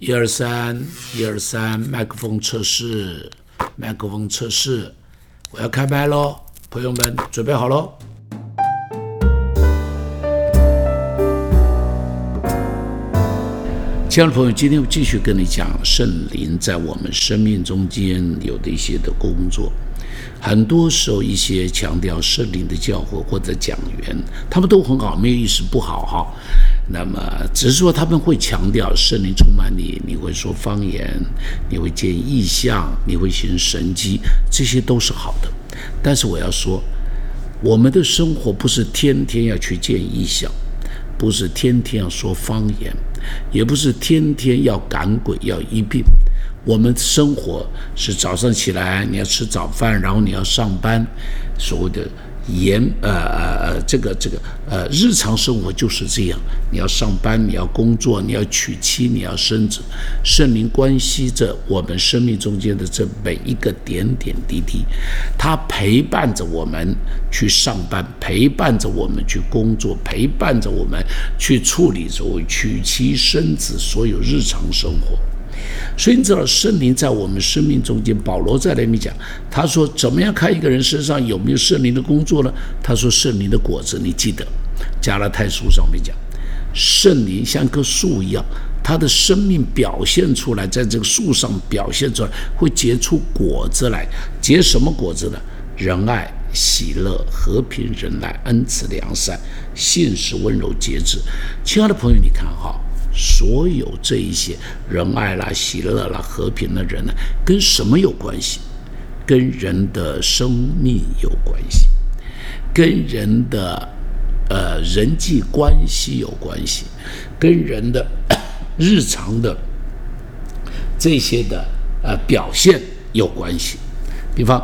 一二三，一二三，麦克风测试，麦克风测试，我要开麦喽，朋友们准备好喽。亲爱的朋友，今天我继续跟你讲圣灵在我们生命中间有的一些的工作。很多时候，一些强调圣灵的教诲或者讲员，他们都很好，没有意思不好哈。那么，只是说他们会强调圣灵充满你，你会说方言，你会见异象，你会行神迹，这些都是好的。但是我要说，我们的生活不是天天要去见异象，不是天天要说方言，也不是天天要赶鬼要医病。我们生活是早上起来你要吃早饭，然后你要上班，所谓的严呃呃呃这个这个呃日常生活就是这样。你要上班，你要工作，你要娶妻，你要生子，圣灵关系着我们生命中间的这每一个点点滴滴，他陪伴着我们去上班，陪伴着我们去工作，陪伴着我们去处理所谓娶妻生子所有日常生活。所以你知道圣灵在我们生命中间，保罗在那里讲，他说怎么样看一个人身上有没有圣灵的工作呢？他说圣灵的果子，你记得加拉太书上面讲，圣灵像棵树一样，他的生命表现出来，在这个树上表现出来，会结出果子来。结什么果子呢？仁爱、喜乐、和平、仁爱、恩慈、良善、信实、温柔、节制。亲爱的朋友，你看哈。所有这一些仁爱啦、喜乐啦、和平的人呢，跟什么有关系？跟人的生命有关系，跟人的呃人际关系有关系，跟人的日常的这些的呃表现有关系。比方，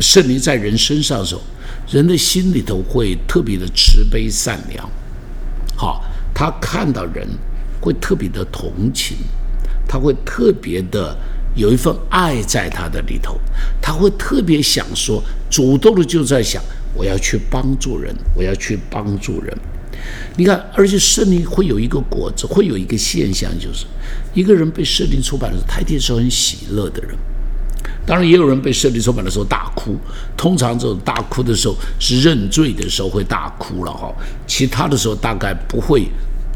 圣灵在人身上的时候，人的心里头会特别的慈悲善良，好。他看到人会特别的同情，他会特别的有一份爱在他的里头，他会特别想说，主动的就在想，我要去帮助人，我要去帮助人。你看，而且圣灵会有一个果子，会有一个现象，就是一个人被圣灵出版的时候，他一定是很喜乐的人。当然，也有人被圣灵出版的时候大哭，通常这种大哭的时候是认罪的时候会大哭了哈，其他的时候大概不会。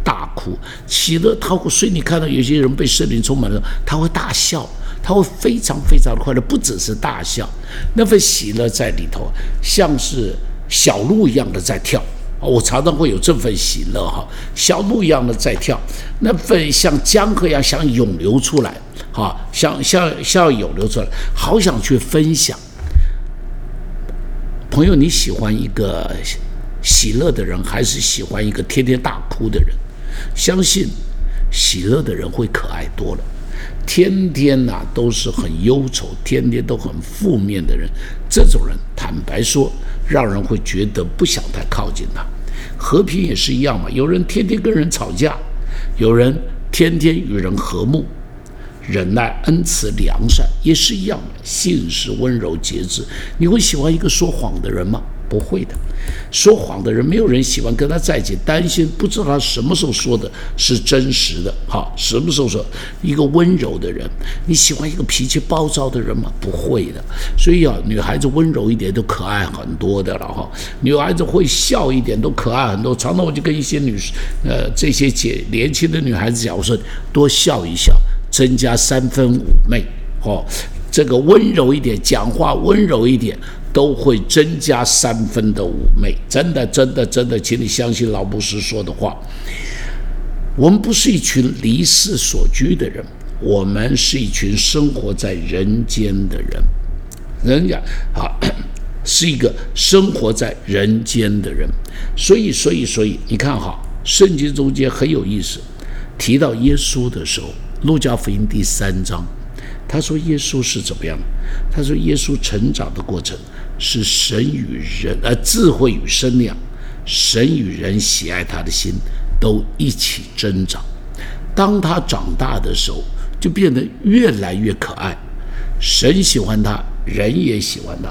大哭，喜乐，他会，所以你看到有些人被圣灵充满了，他会大笑，他会非常非常的快乐，不只是大笑，那份喜乐在里头，像是小鹿一样的在跳我常常会有这份喜乐哈，小鹿一样的在跳，那份像江河一样想涌流出来，哈，像像像涌流出来，好想去分享。朋友，你喜欢一个喜乐的人，还是喜欢一个天天大哭的人？相信喜乐的人会可爱多了。天天呐都是很忧愁，天天都很负面的人，这种人坦白说，让人会觉得不想太靠近他。和平也是一样嘛，有人天天跟人吵架，有人天天与人和睦，忍耐、恩慈、良善也是一样的，信实、温柔、节制。你会喜欢一个说谎的人吗？不会的，说谎的人没有人喜欢跟他在一起，担心不知道他什么时候说的是真实的，哈，什么时候说一个温柔的人，你喜欢一个脾气暴躁的人吗？不会的，所以啊，女孩子温柔一点都可爱很多的了哈，女孩子会笑一点都可爱很多。常常我就跟一些女，呃，这些姐年轻的女孩子讲，我说多笑一笑，增加三分妩媚，哦，这个温柔一点，讲话温柔一点。都会增加三分的妩媚，真的，真的，真的，请你相信老布什说的话。我们不是一群离世所居的人，我们是一群生活在人间的人。人家啊，是一个生活在人间的人。所以，所以，所以，你看哈，圣经中间很有意思，提到耶稣的时候，《路加福音》第三章，他说耶稣是怎么样？他说耶稣成长的过程。是神与人，呃，智慧与身量，神与人喜爱他的心都一起增长。当他长大的时候，就变得越来越可爱。神喜欢他，人也喜欢他。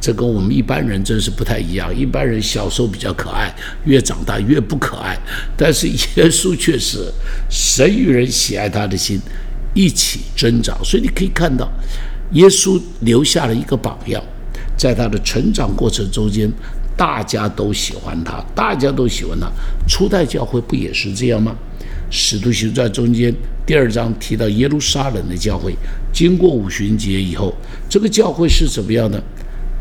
这跟我们一般人真是不太一样。一般人小时候比较可爱，越长大越不可爱。但是耶稣却是神与人喜爱他的心一起增长。所以你可以看到，耶稣留下了一个榜样，在他的成长过程中间，大家都喜欢他，大家都喜欢他。初代教会不也是这样吗？使徒行传中间第二章提到耶路撒冷的教会，经过五旬节以后，这个教会是怎么样呢？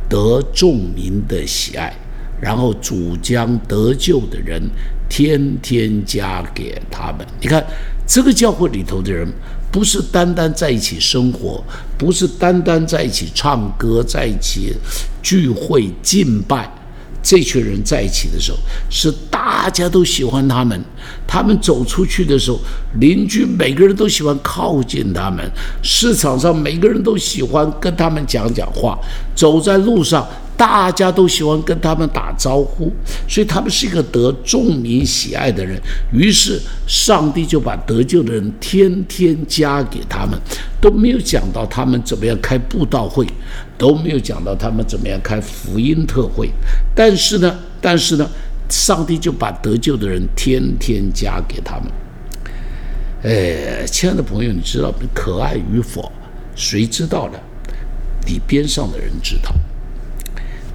得众民的喜爱，然后主将得救的人天天加给他们。你看，这个教会里头的人，不是单单在一起生活，不是单单在一起唱歌，在一起聚会敬拜。这群人在一起的时候，是大家都喜欢他们。他们走出去的时候，邻居每个人都喜欢靠近他们；市场上每个人都喜欢跟他们讲讲话。走在路上。大家都喜欢跟他们打招呼，所以他们是一个得众民喜爱的人。于是上帝就把得救的人天天加给他们，都没有讲到他们怎么样开布道会，都没有讲到他们怎么样开福音特会。但是呢，但是呢，上帝就把得救的人天天加给他们。哎，亲爱的朋友，你知道可爱与否，谁知道呢？你边上的人知道。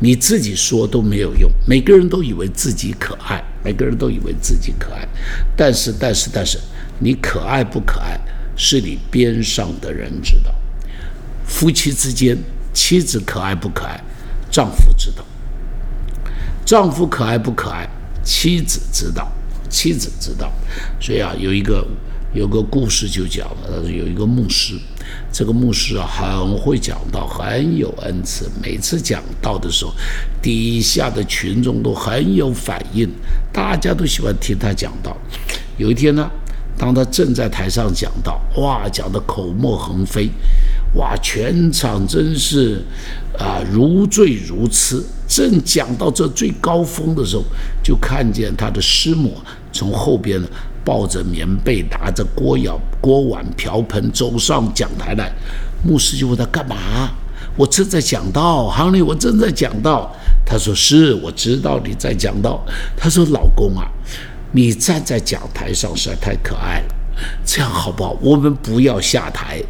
你自己说都没有用，每个人都以为自己可爱，每个人都以为自己可爱，但是但是但是，你可爱不可爱，是你边上的人知道。夫妻之间，妻子可爱不可爱，丈夫知道；丈夫可爱不可爱，妻子知道，妻子知道。所以啊，有一个有个故事就讲了，有一个牧师。这个牧师啊，很会讲道，很有恩赐。每次讲道的时候，底下的群众都很有反应，大家都喜欢听他讲道。有一天呢，当他正在台上讲道，哇，讲的口沫横飞，哇，全场真是啊如醉如痴。正讲到这最高峰的时候，就看见他的师母从后边。抱着棉被，拿着锅舀、锅碗瓢盆走上讲台来，牧师就问他干嘛？我正在讲道，哈利，我正在讲道。他说：“是，我知道你在讲道。”他说：“老公啊，你站在讲台上实在太可爱了，这样好不好？我们不要下台，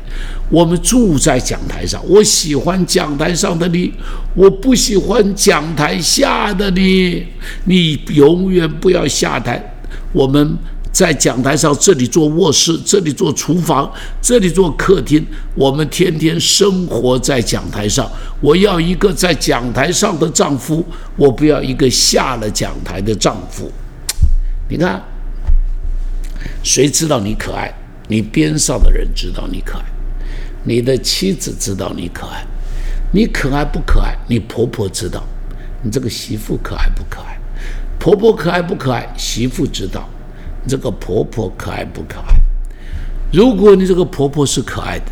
我们住在讲台上。我喜欢讲台上的你，我不喜欢讲台下的你。你永远不要下台，我们。”在讲台上，这里做卧室，这里做厨房，这里做客厅。我们天天生活在讲台上。我要一个在讲台上的丈夫，我不要一个下了讲台的丈夫。你看，谁知道你可爱？你边上的人知道你可爱，你的妻子知道你可爱，你可爱不可爱？你婆婆知道，你这个媳妇可爱不可爱？婆婆可爱不可爱？媳妇知道。这个婆婆可爱不可爱？如果你这个婆婆是可爱的，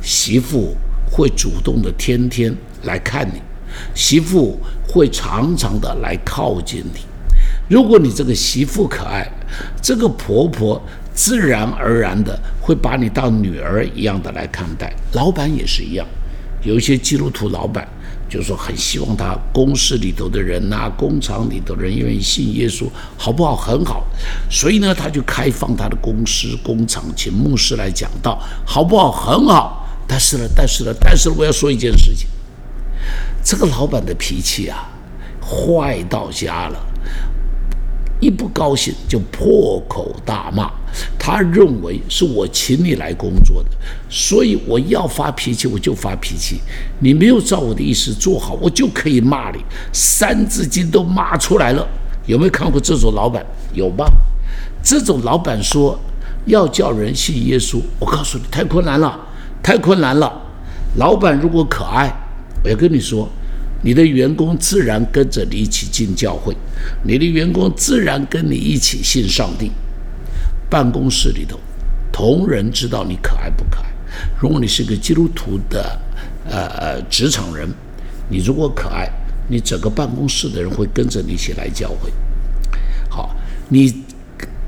媳妇会主动的天天来看你，媳妇会常常的来靠近你。如果你这个媳妇可爱，这个婆婆自然而然的会把你当女儿一样的来看待。老板也是一样，有一些基督徒老板。就说，很希望他公司里头的人呐，工厂里头的人愿意信耶稣，好不好？很好。所以呢，他就开放他的公司、工厂，请牧师来讲道，好不好？很好。但是呢，但是呢，但是我要说一件事情，这个老板的脾气啊，坏到家了。一不高兴就破口大骂，他认为是我请你来工作的，所以我要发脾气我就发脾气，你没有照我的意思做好，我就可以骂你，三字经都骂出来了。有没有看过这种老板？有吧？这种老板说要叫人信耶稣，我告诉你太困难了，太困难了。老板如果可爱，我要跟你说。你的员工自然跟着你一起进教会，你的员工自然跟你一起信上帝。办公室里头，同仁知道你可爱不可爱。如果你是个基督徒的呃呃职场人，你如果可爱，你整个办公室的人会跟着你一起来教会。好，你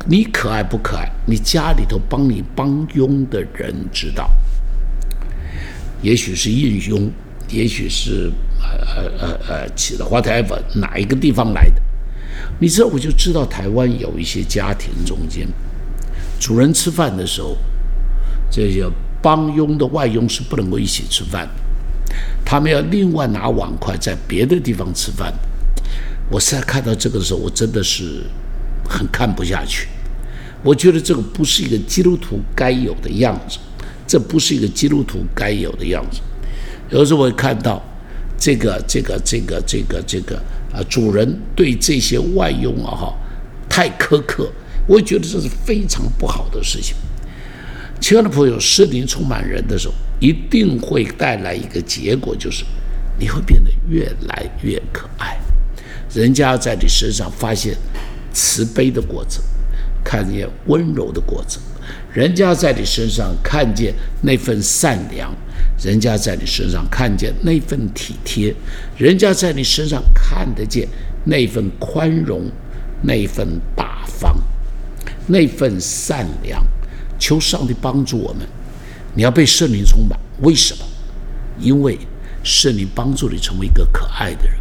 你可爱不可爱？你家里头帮你帮佣的人知道，也许是应佣，也许是。呃呃呃，whatever 哪一个地方来的？你知道，我就知道台湾有一些家庭中间，主人吃饭的时候，这些帮佣的外佣是不能够一起吃饭，他们要另外拿碗筷在别的地方吃饭。我现在看到这个的时候，我真的是很看不下去。我觉得这个不是一个基督徒该有的样子，这不是一个基督徒该有的样子。有时候我会看到这个、这个、这个、这个、这个啊，主人对这些外佣啊哈太苛刻，我觉得这是非常不好的事情。亲爱的朋友，圣灵充满人的时候，一定会带来一个结果，就是你会变得越来越可爱，人家在你身上发现慈悲的果子。看见温柔的果子，人家在你身上看见那份善良，人家在你身上看见那份体贴，人家在你身上看得见那份宽容，那份大方，那份善良。求上帝帮助我们，你要被圣灵充满。为什么？因为圣灵帮助你成为一个可爱的人。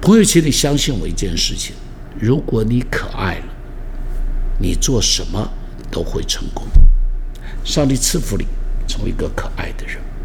朋友，请你相信我一件事情：如果你可爱了。你做什么都会成功。上帝赐福你，成为一个可爱的人。